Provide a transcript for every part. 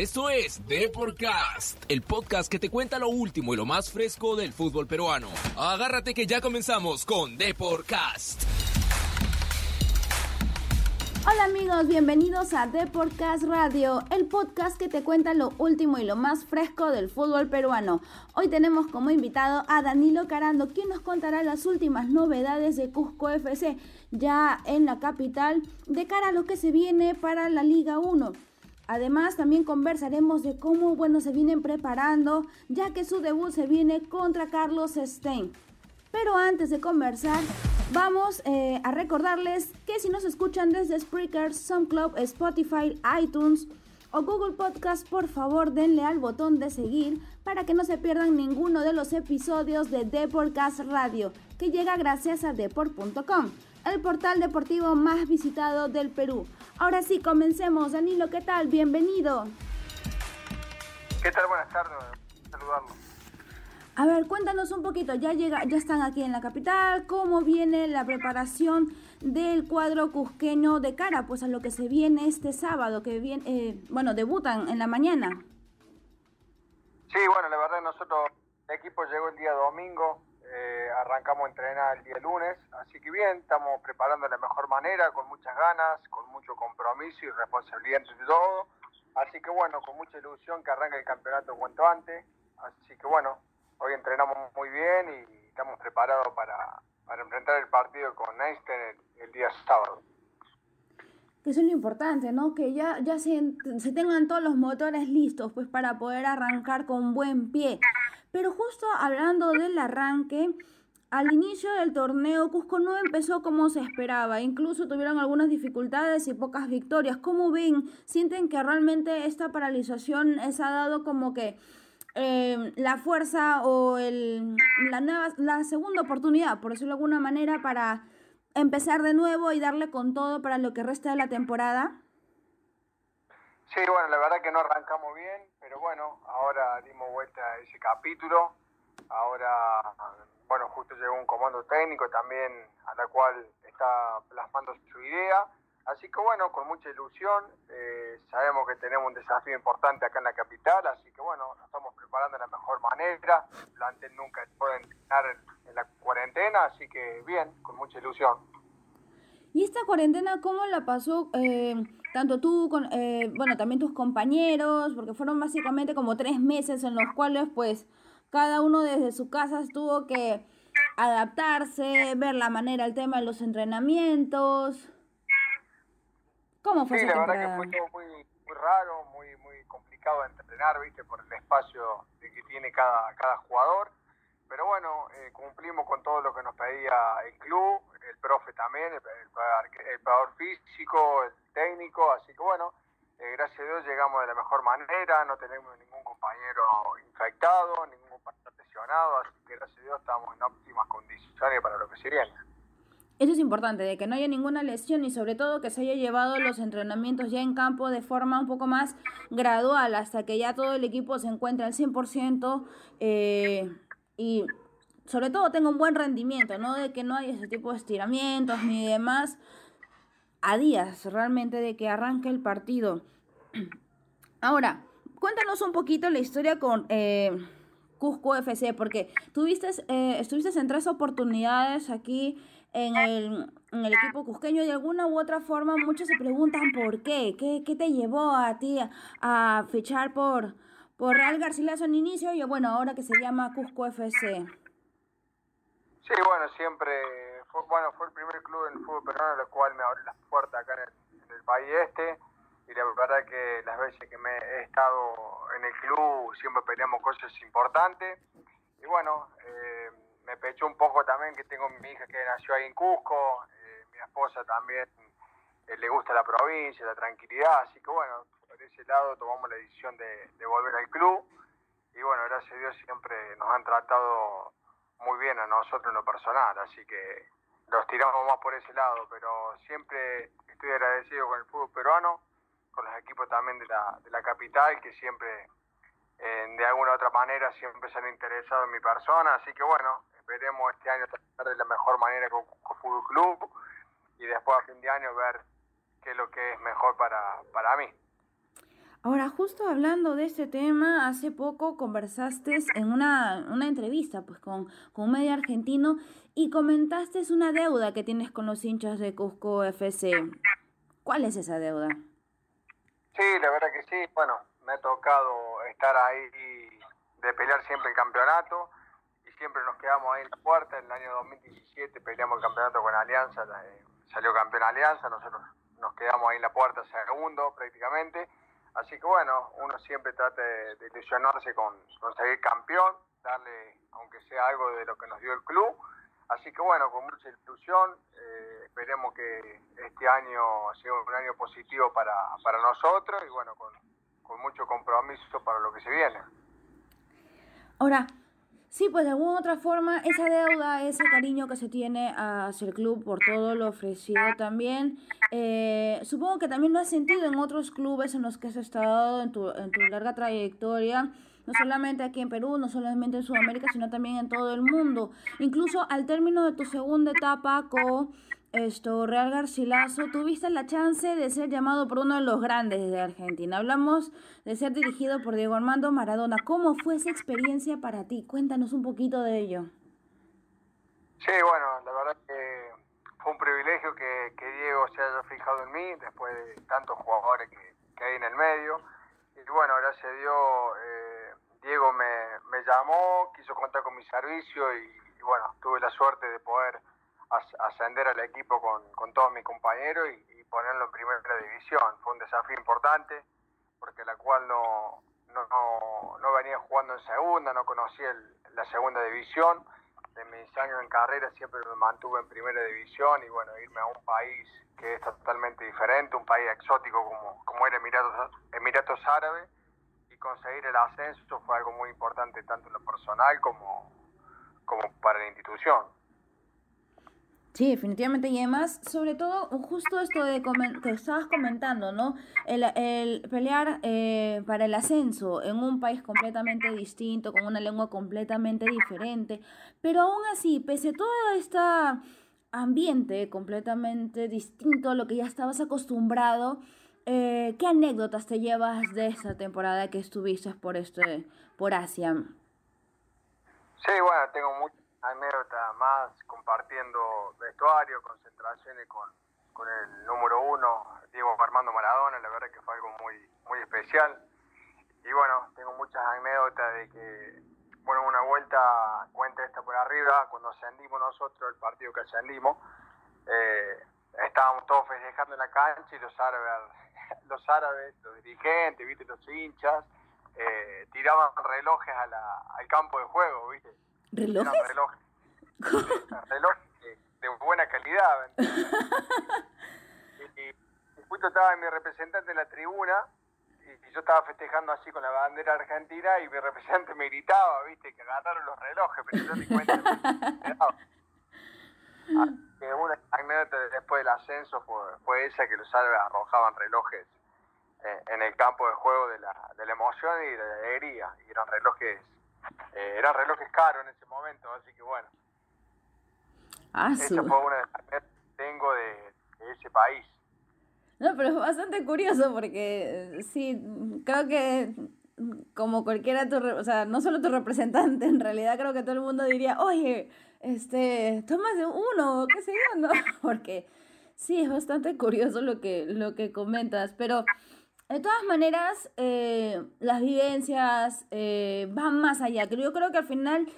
Esto es Deporcast, el podcast que te cuenta lo último y lo más fresco del fútbol peruano. Agárrate que ya comenzamos con Deporcast. Hola amigos, bienvenidos a Deporcast Radio, el podcast que te cuenta lo último y lo más fresco del fútbol peruano. Hoy tenemos como invitado a Danilo Carando, quien nos contará las últimas novedades de Cusco FC, ya en la capital, de cara a lo que se viene para la Liga 1. Además, también conversaremos de cómo, bueno, se vienen preparando, ya que su debut se viene contra Carlos Stein. Pero antes de conversar, vamos eh, a recordarles que si nos escuchan desde Spreaker, SoundCloud, Spotify, iTunes o Google Podcast, por favor denle al botón de seguir para que no se pierdan ninguno de los episodios de Deportcast Radio, que llega gracias a deport.com, el portal deportivo más visitado del Perú. Ahora sí, comencemos. Danilo, ¿qué tal? Bienvenido. ¿Qué tal? Buenas tardes. Saludarlo. A ver, cuéntanos un poquito, ya llega, ya están aquí en la capital, cómo viene la preparación del cuadro cusqueño de cara, pues a lo que se viene este sábado, que viene, eh, bueno, debutan en la mañana. Sí, bueno, la verdad nosotros, el equipo llegó el día domingo, eh, arrancamos a entrenar el día lunes, así que bien, estamos preparando de la mejor manera, con muchas ganas, con mucho compromiso y responsabilidad entre todo, así que bueno, con mucha ilusión que arranque el campeonato cuanto antes, así que bueno, hoy entrenamos muy bien y estamos preparados para, enfrentar el partido con Einstein el, día sábado. Que eso es lo importante, ¿no? Que ya, ya se, se, tengan todos los motores listos, pues para poder arrancar con buen pie. Pero justo hablando del arranque, al inicio del torneo Cusco no empezó como se esperaba, incluso tuvieron algunas dificultades y pocas victorias. ¿Cómo ven? ¿Sienten que realmente esta paralización les ha dado como que eh, la fuerza o el, la, nueva, la segunda oportunidad, por decirlo de alguna manera, para empezar de nuevo y darle con todo para lo que resta de la temporada? Sí, bueno, la verdad que no arrancamos bien, pero bueno, ahora dimos vuelta a ese capítulo. Ahora, bueno, justo llegó un comando técnico también a la cual está plasmando su idea Así que bueno, con mucha ilusión, eh, sabemos que tenemos un desafío importante acá en la capital, así que bueno, nos estamos preparando de la mejor manera, el plantel nunca puede entrenar en, la cuarentena, así que bien, con mucha ilusión. ¿Y esta cuarentena cómo la pasó eh, tanto tú, con, eh, bueno, también tus compañeros? Porque fueron básicamente como tres meses en los cuales pues cada uno desde su casa tuvo que adaptarse, ver la manera, el tema de los entrenamientos. ¿Cómo fue sí, la verdad que fue muy, muy raro, muy muy complicado de entrenar, ¿viste? Por el espacio que tiene cada, cada jugador. Pero bueno, eh, cumplimos con todo lo que nos pedía el club, el profe también, el, el, físico, el técnico. Así que bueno, eh, gracias a Dios llegamos de la mejor manera, no tenemos ningún compañero infectado, ningún compañero lesionado. Así que gracias a Dios estamos en óptimas condiciones para lo que se. Eso es importante, de que no haya ninguna lesión y sobre todo que se haya llevado los entrenamientos ya en campo de forma un poco más gradual hasta que ya todo el equipo se encuentre al 100% eh, y sobre todo tenga un buen rendimiento, ¿no? De que no haya ese tipo de estiramientos ni demás a días realmente de que arranque el partido. Ahora, cuéntanos un poquito la historia con... Eh, Cusco FC, porque tuviste, eh, estuviste en tres oportunidades aquí en el, en el equipo cusqueño de alguna u otra forma muchos se preguntan por qué, qué, qué te llevó a ti a, fichar por, por Real Garcilaso en inicio y bueno, ahora que se llama Cusco FC. Sí, bueno, siempre, fue, bueno, fue el primer club en el fútbol peruano el cual me abrió las puertas acá en el, en el país este. Y la verdad que las veces que me he estado en el club siempre peleamos cosas importantes. Y bueno, eh, me pechó un poco también que tengo mi hija que nació ahí en Cusco, eh, mi esposa también eh, le gusta la provincia, la tranquilidad, así que bueno, por ese lado tomamos la decisión de, volver al club. Y bueno, gracias a Dios siempre nos han tratado muy bien a nosotros en lo personal, así que los tiramos más por ese lado, pero siempre estoy agradecido con el fútbol peruano, con los equipos también de la, de la capital que siempre de alguna u otra manera siempre se han interesado en mi persona, así que bueno, esperemos este año tratar de la mejor manera con, con Fútbol Club y después a fin de año ver qué es lo que es mejor para, para mí. Ahora, justo hablando de este tema, hace poco conversaste en una, una entrevista pues, con, con un medio argentino y comentaste una deuda que tienes con los hinchas de Cusco FC. ¿Cuál es esa deuda? Sí, la verdad que sí. Bueno, me ha tocado estar ahí de pelear siempre el campeonato y siempre nos quedamos ahí en la puerta. En el año 2017 peleamos el campeonato con Alianza, eh, salió campeón Alianza, nosotros nos quedamos ahí en la puerta segundo prácticamente Así que bueno, uno siempre trata de, ilusionarse con conseguir campeón, darle, aunque sea algo de lo que nos dio el club. Así que bueno, con mucha ilusión, eh, esperemos que este año sea un año positivo para, para nosotros y bueno, con, con mucho compromiso para lo que se viene. Ahora, Sí, pues de alguna otra forma, esa deuda, ese cariño que se tiene hacia el club por todo lo ofrecido también, eh, supongo que también lo has sentido en otros clubes en los que has estado en tu, en tu larga trayectoria, no solamente aquí en Perú, no solamente en Sudamérica, sino también en todo el mundo. Incluso al término de tu segunda etapa con esto, Real Garcilaso, tuviste la chance de ser llamado por uno de los grandes de Argentina. Hablamos de ser dirigido por Diego Armando Maradona. ¿Cómo fue esa experiencia para ti? Cuéntanos un poquito de ello. Sí, bueno, la verdad que fue un privilegio que, Diego se haya fijado en mí después de tantos jugadores que, hay en el medio. Y bueno, gracias a Dios, eh, Diego me, me, llamó, quiso contar con mi servicio y bueno, tuve la suerte de poder ascender al equipo con, con todos mis compañeros y, ponerlo en primera división. Fue un desafío importante porque la cual no, no, no, venía jugando en segunda, no conocía la segunda división. En mis años en carrera siempre me mantuve en primera división y bueno, irme a un país que es totalmente diferente, un país exótico como, como era Emiratos, Emiratos Árabes y conseguir el ascenso fue algo muy importante tanto en lo personal como, como para la institución. Sí, definitivamente. Y además, sobre todo, justo esto de que estabas comentando, ¿no? El, el pelear eh, para el ascenso en un país completamente distinto, con una lengua completamente diferente. Pero aún así, pese a todo este ambiente completamente distinto a lo que ya estabas acostumbrado, eh, ¿qué anécdotas te llevas de esta temporada que estuviste por, este, por Asia? Sí, bueno, tengo mucho anécdota más compartiendo vestuario, concentraciones con, con el número uno, Diego Armando Maradona, la verdad que fue algo muy, muy especial. Y bueno, tengo muchas anécdotas de que, bueno, una vuelta, cuenta esta por arriba, cuando ascendimos nosotros, el partido que ascendimos, eh, estábamos todos festejando en la cancha y los árabes, los árabes, los dirigentes, viste, los hinchas, eh, tiraban relojes a la, al campo de juego, viste ¿Relojes? reloj, reloj de, buena calidad. y, y, justo estaba mi representante en la tribuna y, yo estaba festejando así con la bandera argentina y mi representante me gritaba, viste, que agarraron los relojes, pero yo ni cuenta. que una anécdota después del ascenso fue, fue esa que los árabes arrojaban relojes eh, en el campo de juego de la, de la emoción y de la alegría. Y eran relojes eh, eran relojes caros en ese momento, así que bueno. Ah, Esa fue una de las que tengo de, ese país. No, pero es bastante curioso porque eh, sí, creo que como cualquiera, tu, o sea, no solo tu representante, en realidad creo que todo el mundo diría, oye, este, tomas de uno, qué sé yo, ¿no? Porque sí, es bastante curioso lo que, lo que comentas, pero de todas maneras, eh, las vivencias eh, van más allá. Yo creo que al final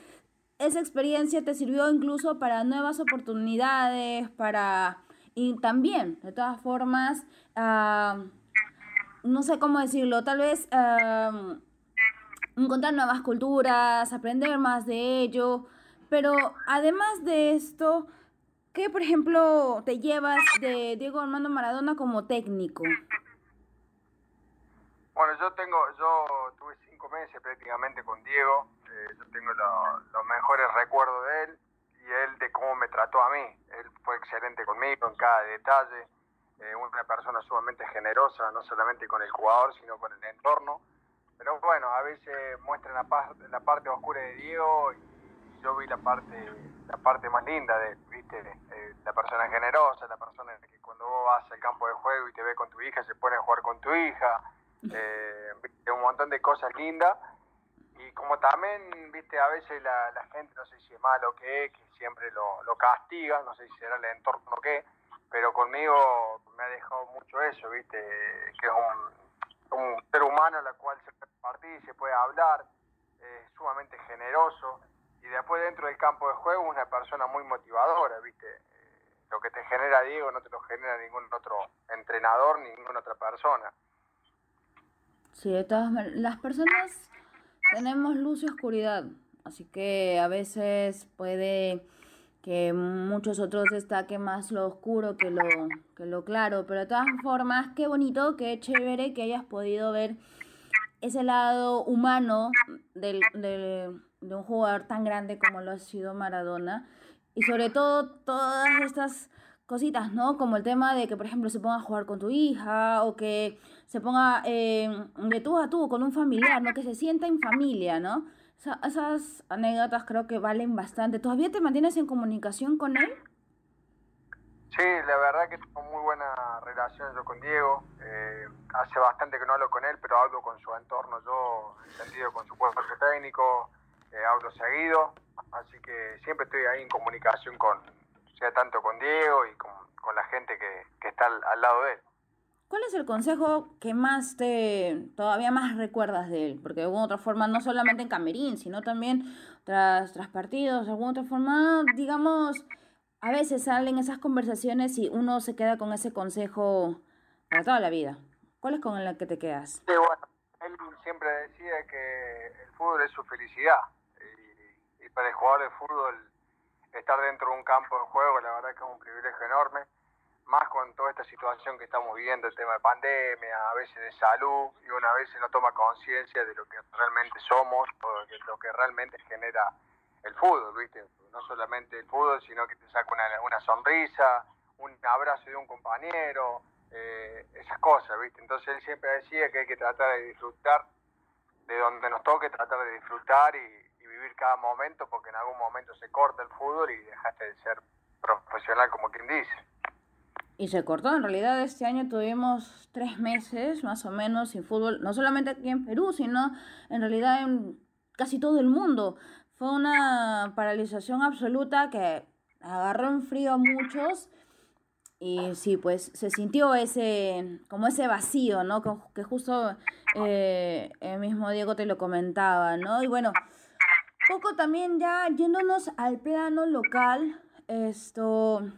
esa experiencia te sirvió incluso para nuevas oportunidades, para... Y también, de todas formas, ah, no sé cómo decirlo, tal vez ah, encontrar nuevas culturas, aprender más de ello, pero además de esto, ¿qué, por ejemplo, te llevas de Diego Armando Maradona como técnico? Bueno, yo tengo, yo tuve cinco meses prácticamente con Diego, eh, yo tengo los mejores recuerdos de él y él de cómo me trató a mí. Él fue excelente conmigo en cada detalle, eh, una persona sumamente generosa, no solamente con el jugador, sino con el entorno. Pero bueno, a veces muestran la, parte, la parte oscura de Diego y yo vi la parte, la parte más linda de ¿viste? Eh, la persona generosa, la persona que cuando vos vas al campo de juego y te ve con tu hija, se pone a jugar con tu hija eh, un montón de cosas lindas. Y como también, viste, a veces la, la gente, no sé si es malo que es, que siempre lo, castiga, no sé si será el entorno o qué, pero conmigo me ha dejado mucho eso, viste, que es un, ser humano a la cual se puede compartir, se puede hablar, es sumamente generoso y después dentro del campo de juego una persona muy motivadora, viste, lo que te genera Diego no te lo genera ningún otro entrenador ni ninguna otra persona. Sí, de todas las personas tenemos luz y oscuridad, así que a veces puede que muchos otros destaquen más lo oscuro que lo, que lo claro, pero de todas formas, qué bonito, qué chévere que hayas podido ver ese lado humano del, del, de un jugador tan grande como lo ha sido Maradona y sobre todo todas estas cositas, ¿no? Como el tema de que, por ejemplo, se ponga a jugar con tu hija o que se ponga eh, de tú a tú con un familiar, ¿no? Que se sienta en familia, ¿no? esas anécdotas creo que valen bastante. ¿Todavía te mantienes en comunicación con él? Sí, la verdad que tengo muy buena relación yo con Diego. Eh, hace bastante que no hablo con él, pero hablo con su entorno yo, en sentido con su cuerpo técnico, eh, hablo seguido, así que siempre estoy ahí en comunicación con, sea tanto con Diego y con, la gente que, está al, lado de él. ¿Cuál es el consejo que más te, todavía más recuerdas de él? Porque de alguna otra forma, no solamente en Camerín, sino también tras, tras partidos, de alguna otra forma, digamos, a veces salen esas conversaciones y uno se queda con ese consejo para toda la vida. ¿Cuál es con el que te quedas? Él siempre decía que el fútbol es su felicidad para el jugador de fútbol estar dentro de un campo de juego, la verdad que es un privilegio enorme, más con toda esta situación que estamos viviendo, el tema de pandemia, a veces de salud, y una vez no toma conciencia de lo que realmente somos, o de lo que realmente genera el fútbol, ¿viste? No solamente el fútbol, sino que te saca una, una sonrisa, un abrazo de un compañero, eh, esas cosas, ¿viste? Entonces él siempre decía que hay que tratar de disfrutar de donde nos toque, tratar de disfrutar y, vivir cada momento porque en algún momento se corta el fútbol y dejaste de ser profesional como quien dice. Y se cortó, en realidad este año tuvimos tres meses más o menos sin fútbol, no solamente aquí en Perú, sino en realidad en casi todo el mundo. Fue una paralización absoluta que agarró en frío a muchos y sí, pues se sintió ese, como ese vacío, ¿no? Que justo eh, el mismo Diego te lo comentaba, ¿no? Y bueno, poco también ya yéndonos al plano local, esto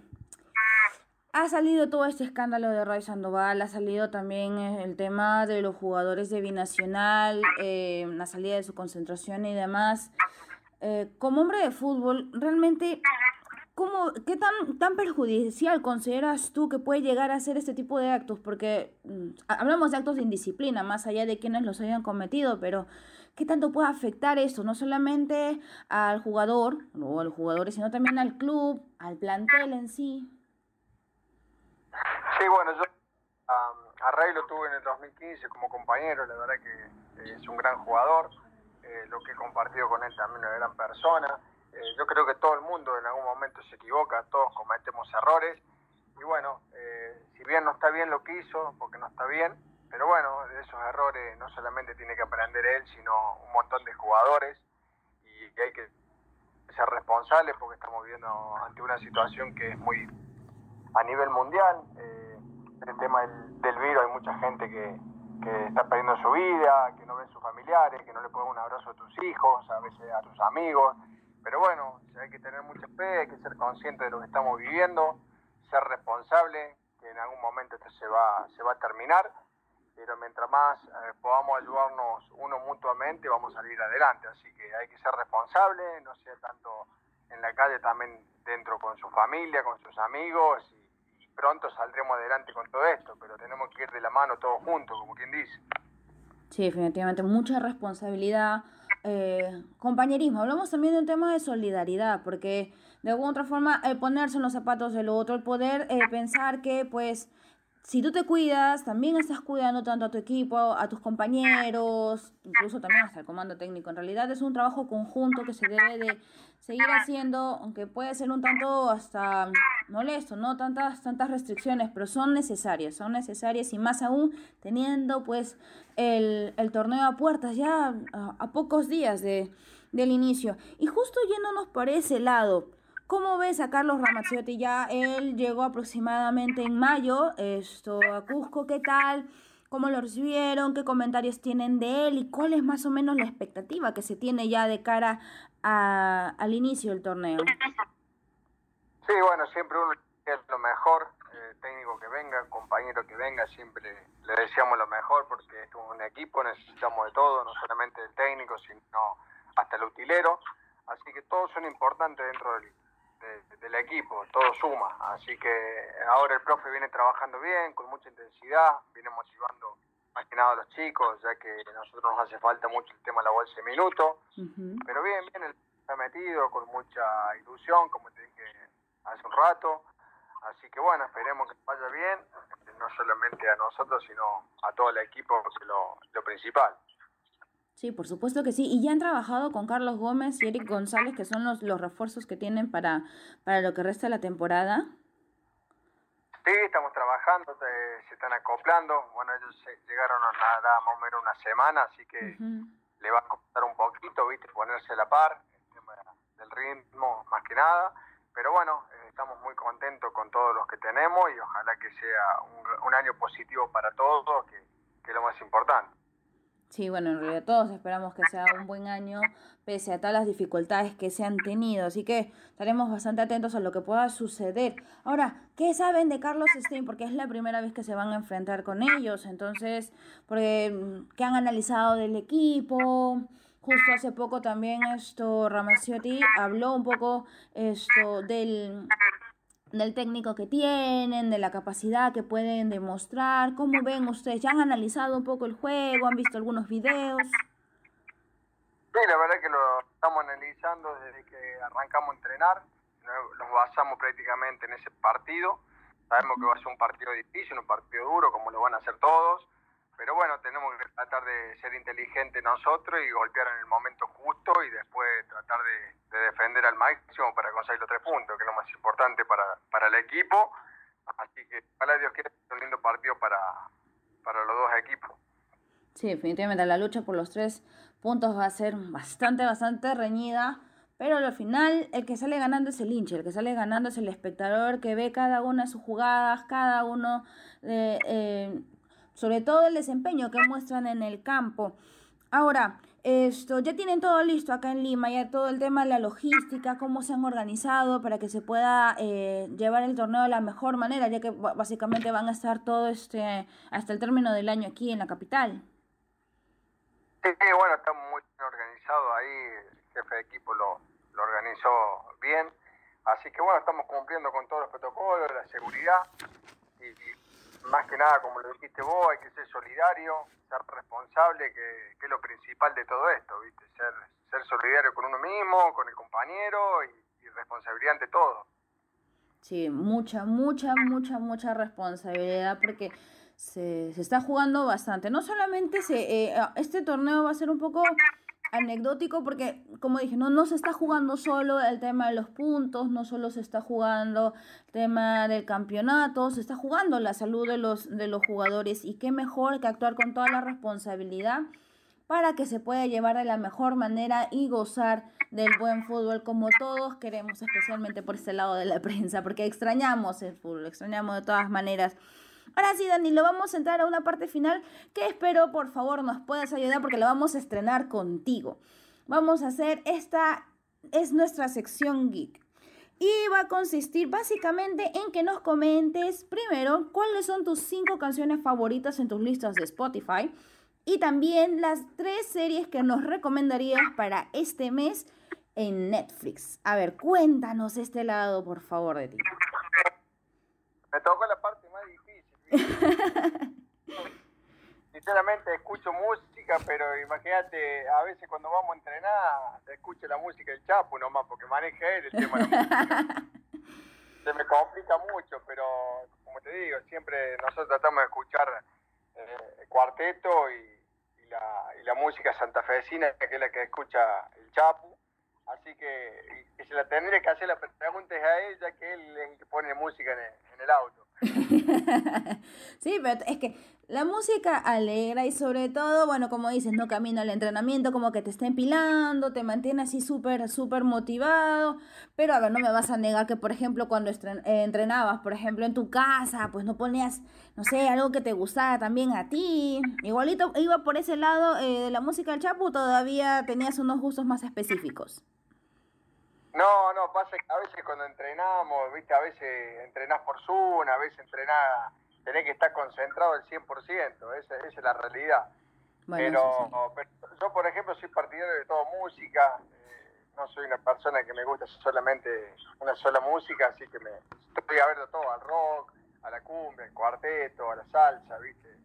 ha salido todo este escándalo de Ray Sandoval, ha salido también el tema de los jugadores de Binacional, eh, la salida de su concentración y demás. Eh, como hombre de fútbol, realmente, ¿cómo, ¿qué tan, tan perjudicial consideras tú que puede llegar a ser este tipo de actos? Porque mm, hablamos de actos de indisciplina, más allá de quienes los hayan cometido, pero qué tanto puede afectar esto, no solamente al jugador o a los jugadores, sino también al club, al plantel en sí. Sí, bueno, yo a Rey lo tuve en el 2015 como compañero, la verdad que es un gran jugador, eh, lo que he compartido con él también una gran persona. Eh, yo creo que todo el mundo en algún momento se equivoca, todos cometemos errores y bueno, eh, si bien no está bien lo que hizo, porque no está bien, pero bueno, de esos errores no solamente tiene que aprender él, sino un montón de jugadores y que hay que ser responsables porque estamos viviendo ante una situación que es muy a nivel mundial. Eh, el tema del, virus, hay mucha gente que, está perdiendo su vida, que no ven sus familiares, que no le pueden un abrazo a tus hijos, a veces a tus amigos. Pero bueno, hay que tener mucha fe, hay que ser consciente de lo que estamos viviendo, ser responsable, que en algún momento esto se va, se va a terminar pero mientras más eh, podamos ayudarnos uno mutuamente vamos a salir adelante. Así que hay que ser responsable, no sea tanto en la calle, también dentro con su familia, con sus amigos y, pronto saldremos adelante con todo esto, pero tenemos que ir de la mano todos juntos, como quien dice. Sí, definitivamente, mucha responsabilidad, eh, compañerismo. Hablamos también de un tema de solidaridad, porque de alguna otra forma el ponerse en los zapatos del otro, el poder eh, pensar que pues si tú te cuidas, también estás cuidando tanto a tu equipo, a tus compañeros, incluso también hasta el comando técnico. En realidad es un trabajo conjunto que se debe de seguir haciendo, aunque puede ser un tanto hasta molesto, no tantas tantas restricciones, pero son necesarias, son necesarias y más aún teniendo pues el, torneo a puertas ya a, pocos días de, del inicio. Y justo yéndonos por ese lado, ¿Cómo ves a Carlos Ramazzotti? Ya él llegó aproximadamente en mayo esto, a Cusco. ¿Qué tal? ¿Cómo lo recibieron? ¿Qué comentarios tienen de él? ¿Y cuál es más o menos la expectativa que se tiene ya de cara a, al inicio del torneo? Sí, bueno, siempre uno es lo mejor. Eh, técnico que venga, compañero que venga, siempre le deseamos lo mejor porque es un equipo, necesitamos de todo, no solamente del técnico, sino hasta el utilero. Así que todos son importantes dentro del, del equipo, todo suma. Así que ahora el profe viene trabajando bien, con mucha intensidad, viene motivando más que nada a los chicos, ya que a nosotros nos hace falta mucho el tema de la bolsa de minutos. Pero bien, bien, el está metido con mucha ilusión, como te dije hace un rato. Así que bueno, esperemos que vaya bien, no solamente a nosotros, sino a todo el equipo, que es lo, lo principal. Sí, por supuesto que sí. Y ya han trabajado con Carlos Gómez y Eric González, que son los, los refuerzos que tienen para, para lo que resta de la temporada. Sí, estamos trabajando, se están acoplando. Bueno, ellos llegaron a nada más o menos una semana, así que le va a costar un poquito, ¿viste? Ponerse a la par, el tema del ritmo más que nada. Pero bueno, eh, estamos muy contentos con todos los que tenemos y ojalá que sea un, un año positivo para todos, que, que es lo más importante. Sí, bueno, en realidad todos esperamos que sea un buen año, pese a todas las dificultades que se han tenido. Así que estaremos bastante atentos a lo que pueda suceder. Ahora, ¿qué saben de Carlos Stein? Porque es la primera vez que se van a enfrentar con ellos. Entonces, porque, ¿qué han analizado del equipo? Justo hace poco también esto, Ramaciotti habló un poco esto del del técnico que tienen, de la capacidad que pueden demostrar. ¿Cómo ven ustedes? ¿Ya han analizado un poco el juego? ¿Han visto algunos videos? Sí, la verdad que lo estamos analizando desde que arrancamos a entrenar. Nos basamos prácticamente en ese partido. Sabemos que va a ser un partido difícil, un partido duro, como lo van a hacer todos. Pero bueno, tenemos que tratar de ser inteligentes nosotros y golpear en el momento justo y después tratar de, defender al máximo para conseguir los tres puntos, que es lo más importante para, para el equipo. Así que ojalá Dios quiera un lindo partido para, para los dos equipos. Sí, definitivamente la lucha por los tres puntos va a ser bastante, bastante reñida. Pero al final el que sale ganando es el hincha, el que sale ganando es el espectador que ve cada una de sus jugadas, cada uno de, eh, sobre todo el desempeño que muestran en el campo. Ahora, esto, ya tienen todo listo acá en Lima, ya todo el tema de la logística, cómo se han organizado para que se pueda eh, llevar el torneo de la mejor manera, ya que básicamente van a estar todo este hasta el término del año aquí en la capital. Sí, bueno, está muy organizado ahí, el jefe de equipo lo, lo organizó bien, así que bueno, estamos cumpliendo con todos los protocolos, la seguridad más que nada, como lo dijiste vos, hay que ser solidario, ser responsable, que, es lo principal de todo esto, ¿viste? Ser, ser solidario con uno mismo, con el compañero y, responsabilidad ante todo. Sí, mucha, mucha, mucha, mucha responsabilidad porque se, se está jugando bastante. No solamente se, eh, este torneo va a ser un poco anecdótico porque, como dije, no, no se está jugando solo el tema de los puntos, no solo se está jugando el tema del campeonato, se está jugando la salud de los, de los jugadores y qué mejor que actuar con toda la responsabilidad para que se pueda llevar de la mejor manera y gozar del buen fútbol como todos queremos, especialmente por este lado de la prensa, porque extrañamos el fútbol, extrañamos de todas maneras Ahora sí, Dani, lo vamos a entrar a una parte final que espero, por favor, nos puedas ayudar porque lo vamos a estrenar contigo. Vamos a hacer esta, es nuestra sección geek. Y va a consistir básicamente en que nos comentes primero cuáles son tus cinco canciones favoritas en tus listas de Spotify y también las tres series que nos recomendarías para este mes en Netflix. A ver, cuéntanos este lado, por favor, de ti. Me la parte Sinceramente escucho música, pero imagínate, a veces cuando vamos a entrenar, escucho la música del Chapo nomás, porque maneja él el tema de la música. Se me complica mucho, pero como te digo, siempre nosotros tratamos de escuchar eh, cuarteto y, la, y la música santafesina, que es la que escucha el Chapu. Así que, que se la tendré que hacer la pregunta a él, ya que él es el que pone música en el auto. sí, pero es que la música alegra y sobre todo, bueno, como dices, no camino al entrenamiento, como que te está empilando, te mantiene así súper, súper motivado. Pero a ver, no me vas a negar que, por ejemplo, cuando eh, entrenabas, por ejemplo, en tu casa, pues no ponías, no sé, algo que te gustara también a ti. Igualito iba por ese lado eh, de la música del Chapu, todavía tenías unos gustos más específicos. No, no, pasa que a veces cuando entrenamos, viste, a veces entrenás por Zoom, a veces entrenás, tenés que estar concentrado al 100%, esa, esa es la realidad. pero, yo, por ejemplo, soy partidario de toda música, eh, no soy una persona que me gusta solamente una sola música, así que me estoy abierto todo, al rock, a la cumbia, al cuarteto, a la salsa, viste.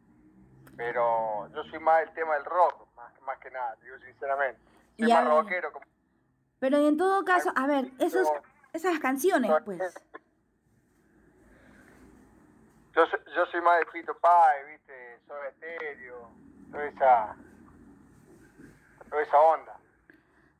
Pero yo soy más el tema del rock, más, más que nada, digo sinceramente. Soy más rockero como pero en todo caso, a ver, esos, esas canciones, pues. Yo, yo soy más de Fito Pai, viste, soy estéreo, toda esa, toda esa onda.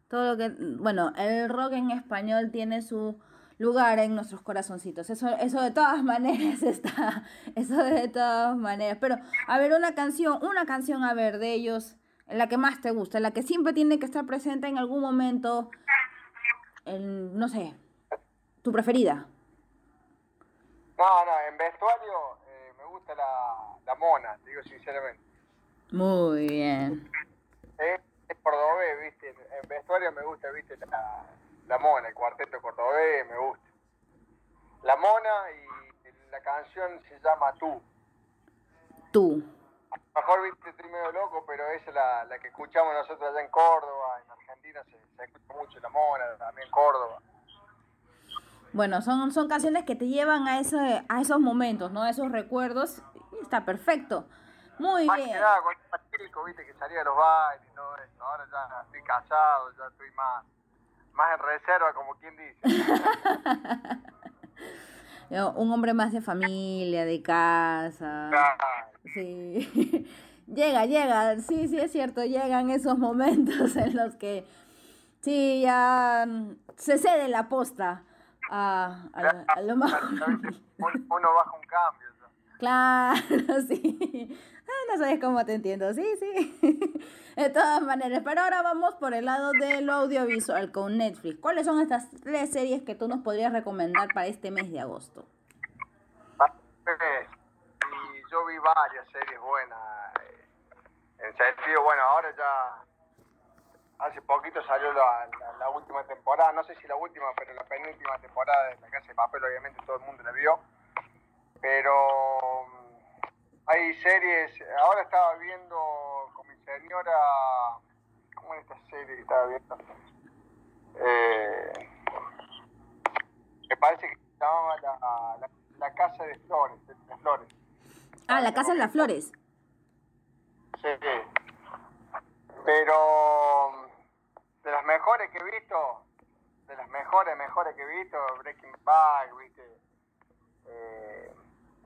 Todo lo que, bueno, el rock en español tiene su lugar en nuestros corazoncitos. Eso, eso de todas maneras está, eso de todas maneras. Pero, a ver, una canción, una canción, a ver, de ellos, la que más te gusta, la que siempre tiene que estar presente en algún momento no sé, tu preferida? No, no, en vestuario eh, me gusta la, la mona, te digo sinceramente. Muy bien. Es, es cordobés, viste, en vestuario me gusta, viste, la, la mona, el cuarteto cordobés, me gusta. La mona y la canción se llama Tú. Tú. Mejor, viste, estoy medio loco, pero esa es la, la que escuchamos nosotros allá en Córdoba, en Argentina se, se escucha mucho La Mona, también Córdoba. Bueno, son, son canciones que te llevan a, ese, a esos momentos, ¿no? A esos recuerdos. Está perfecto. Muy más bien. Que nada, cuando era chico, viste, que salía a los bailes y todo eso. Ahora ya estoy casado, ya estoy más, más en reserva, como quien dice. Un hombre más de familia, de casa. Sí. llega, llega, sí, sí es cierto, llegan esos momentos en los que sí, ya se cede la posta a, a, lo más... Uno baja un cambio. Claro, sí. Ah, no sabes cómo te entiendo, sí, sí. De todas maneras, pero ahora vamos por el lado de lo audiovisual con Netflix. ¿Cuáles son estas tres series que tú nos podrías recomendar para este mes de agosto? Y yo vi varias series buenas. Eh, en sentido, bueno, ahora ya hace poquito salió la, la, última temporada, no sé si la última, pero la penúltima temporada de La Casa de Papel, obviamente todo el mundo la vio. Pero mm, hay series, ahora estaba viendo con mi señora, ¿cómo es esta serie que estaba viendo? Eh, me parece que se llamaba la, la, Casa de Flores, de Flores. Ah, la Casa de las Flores. Sí, pero de las mejores que he visto, de las mejores, mejores que he visto, Breaking Bad, viste. Eh,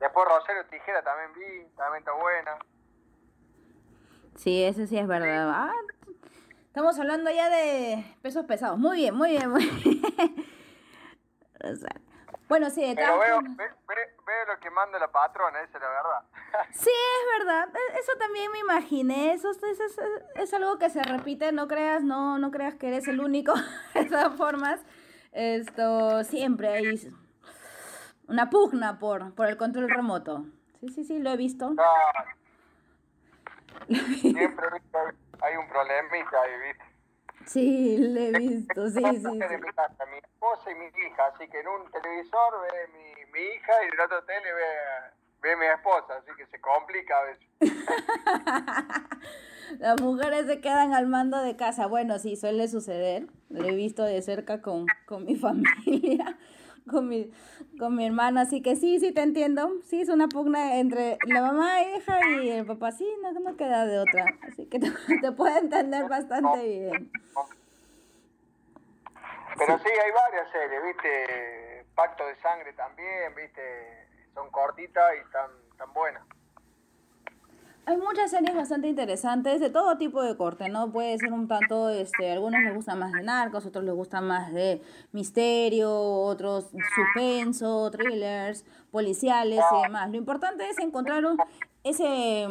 después Rosario Tijera también vi, también está buena. Sí, eso sí es verdad. Ah, estamos hablando ya de pesos pesados. Muy bien, muy bien, muy bien. bueno, sí, de Pero veo, lo que manda la patrona, esa es la verdad. Sí, es verdad. E, eso también me imaginé. Eso, es, algo que se repite. No creas, no, no creas que eres el único. De todas formas, esto siempre hay una pugna por, por el control remoto. Sí, sí, sí, lo he visto. Siempre hay un problemita ahí, ¿viste? Sí, lo he visto, sí, sí. sí. De mi, casa, mi esposa y mi hija, así que en un televisor ve mi, mi hija y en el otro tele ve ve mi esposa, así que se complica a veces. Las mujeres se quedan al mando de casa. Bueno, sí, suele suceder. Lo he visto de cerca con, con mi familia, con mi, con mi hermana. Así que sí, sí, te entiendo. Sí, es una pugna entre la mamá, hija y el papá. Sí, no, no queda de otra. Así que te, te puedo entender bastante bien. Pero sí. hay varias series, ¿viste? Pacto de sangre también, ¿viste? son cortitas y tan, tan buenas. Hay muchas series bastante interesantes de todo tipo de corte, ¿no? Puede ser un tanto, este, algunos les gustan más de narcos, otros les gustan más de misterio, otros suspenso, thrillers, policiales y demás. Lo importante es encontrar ese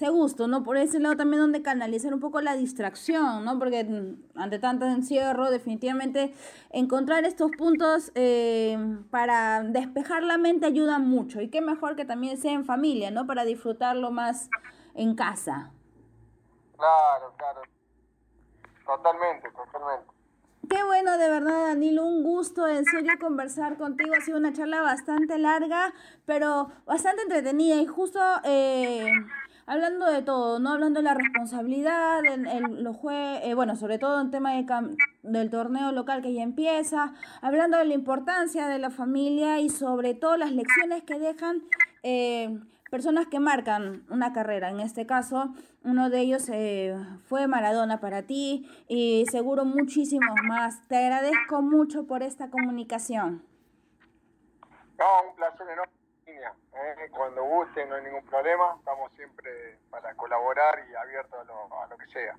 ese gusto, ¿no? Por ese lado también donde canalizar un poco la distracción, ¿no? Porque mm, ante tanto encierro, definitivamente encontrar estos puntos eh, para despejar la mente ayuda mucho. Y qué mejor que también sea en familia, ¿no? Para disfrutarlo más en casa. Claro, claro. Totalmente, totalmente. Qué bueno, de verdad, Danilo, un gusto en serio conversar contigo. Ha sido una charla bastante larga, pero bastante entretenida y justo... Eh, hablando de todo, ¿no? Hablando de la responsabilidad, en, el, los jue eh, bueno, sobre todo en tema de del torneo local que ya empieza, hablando de la importancia de la familia y sobre todo las lecciones que dejan eh, personas que marcan una carrera. En este caso, uno de ellos eh, fue Maradona para ti y seguro muchísimos más. Te agradezco mucho por esta comunicación. Un placer enorme ¿eh? cuando gusten, no hay ningún problema, estamos siempre para colaborar y abiertos a lo, que sea.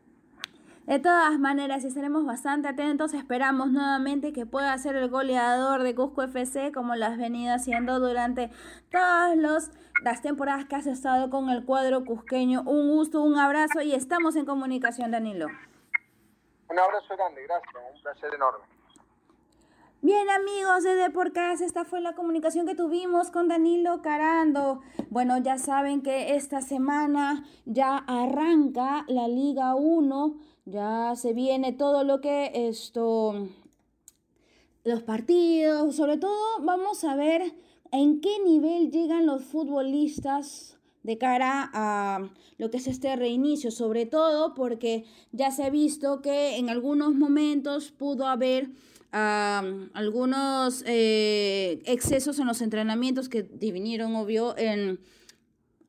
De todas maneras, estaremos bastante atentos. Esperamos nuevamente que pueda ser el goleador de Cusco FC, como lo has venido haciendo durante todas los, las temporadas que has estado con el cuadro cusqueño. Un gusto, un abrazo y estamos en comunicación, Danilo. Un abrazo grande, gracias, un placer enorme. Bien amigos de Deporcast, esta fue la comunicación que tuvimos con Danilo Carando. Bueno, ya saben que esta semana ya arranca la Liga 1, ya se viene todo lo que esto, los partidos, sobre todo vamos a ver en qué nivel llegan los futbolistas de cara a lo que es este reinicio, sobre todo porque ya se ha visto que en algunos momentos pudo haber algunos eh, excesos en los entrenamientos que vinieron, obvio, en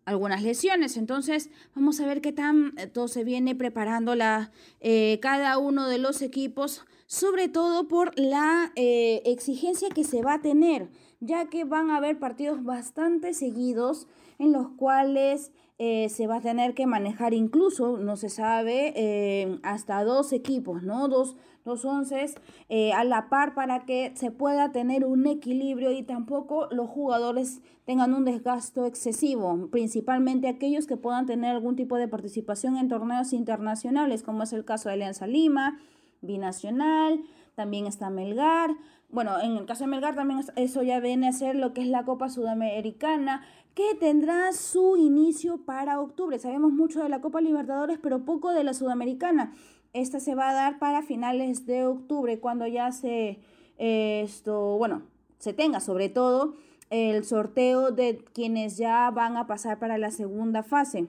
algunas lesiones. Entonces, vamos a ver qué tan eh, se viene preparando la, eh, cada uno de los equipos, sobre todo por la exigencia que se va a tener, ya que van a haber partidos bastante seguidos en los cuales se va a tener que manejar incluso, no se sabe, hasta dos equipos, ¿no? Dos, los once eh, a la par para que se pueda tener un equilibrio y tampoco los jugadores tengan un desgasto excesivo, principalmente aquellos que puedan tener algún tipo de participación en torneos internacionales, como es el caso de Alianza Lima, Binacional, también está Melgar. Bueno, en el caso de Melgar también eso ya viene a ser lo que es la Copa Sudamericana, que tendrá su inicio para octubre. Sabemos mucho de la Copa Libertadores, pero poco de la Sudamericana. Esta se va a dar para finales de octubre, cuando ya se, esto, bueno, se tenga sobre todo el sorteo de quienes ya van a pasar para la segunda fase.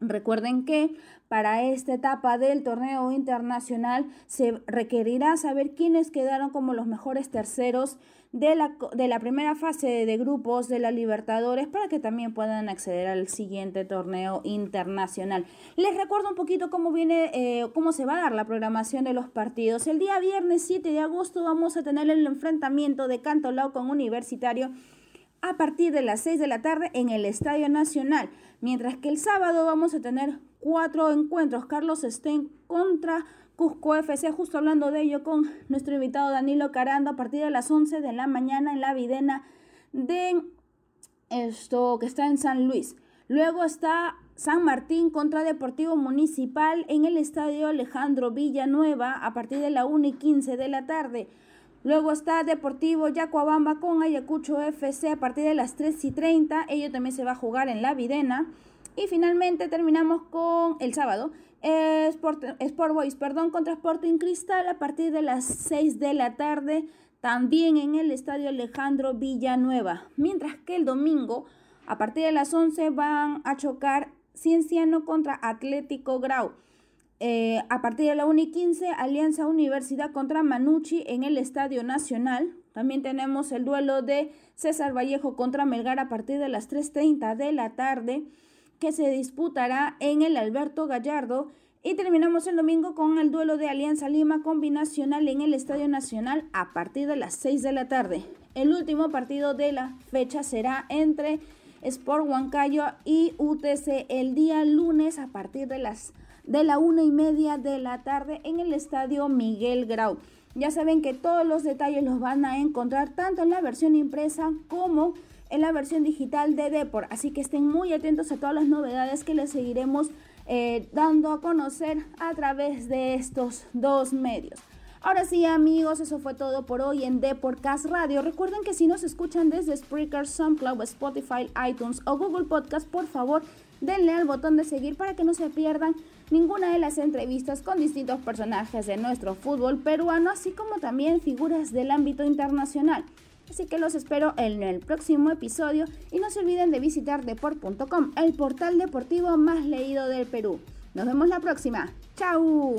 Recuerden que para esta etapa del torneo internacional se requerirá saber quiénes quedaron como los mejores terceros de la, de la primera fase de grupos de la Libertadores para que también puedan acceder al siguiente torneo internacional. Les recuerdo un poquito cómo viene, eh, cómo se va a dar la programación de los partidos. El día viernes 7 de agosto vamos a tener el enfrentamiento de Cantolao con Universitario a partir de las 6 de la tarde en el Estadio Nacional. Mientras que el sábado vamos a tener cuatro encuentros. Carlos Sten contra Cusco FC, justo hablando de ello con nuestro invitado Danilo Carando a partir de las 11 de la mañana en la videna de esto que está en San Luis. Luego está San Martín contra Deportivo Municipal en el Estadio Alejandro Villanueva a partir de la 1 y 15 de la tarde. Luego está Deportivo Yacuabamba con Ayacucho FC a partir de las 3 y 30. Ello también se va a jugar en la Videna. Y finalmente terminamos con el sábado. Sport, Sport Boys, perdón, contra Sporting Cristal a partir de las 6 de la tarde. También en el Estadio Alejandro Villanueva. Mientras que el domingo, a partir de las 11, van a chocar Cienciano contra Atlético Grau. Eh, a partir de la 1 y 15, Alianza Universidad contra Manucci en el Estadio Nacional. También tenemos el duelo de César Vallejo contra Melgar a partir de las 3.30 de la tarde, que se disputará en el Alberto Gallardo. Y terminamos el domingo con el duelo de Alianza Lima combinacional en el Estadio Nacional a partir de las 6 de la tarde. El último partido de la fecha será entre Sport Huancayo y UTC el día lunes a partir de las de la una y media de la tarde en el Estadio Miguel Grau. Ya saben que todos los detalles los van a encontrar tanto en la versión impresa como en la versión digital de Depor. Así que estén muy atentos a todas las novedades que les seguiremos eh, dando a conocer a través de estos dos medios. Ahora sí, amigos, eso fue todo por hoy en Deporcast Radio. Recuerden que si nos escuchan desde Spreaker, SoundCloud, Spotify, iTunes o Google Podcast, por favor, denle al botón de seguir para que no se pierdan ninguna de las entrevistas con distintos personajes de nuestro fútbol peruano, así como también figuras del ámbito internacional. Así que los espero en el próximo episodio y no se olviden de visitar deport.com, el portal deportivo más leído del Perú. Nos vemos la próxima. ¡Chao!